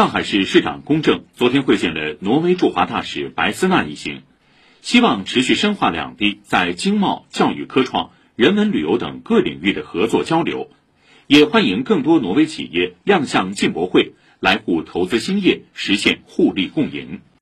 上海市市长龚正昨天会见了挪威驻华大使白斯纳一行，希望持续深化两地在经贸、教育、科创、人文旅游等各领域的合作交流，也欢迎更多挪威企业亮相进博会，来沪投资兴业，实现互利共赢。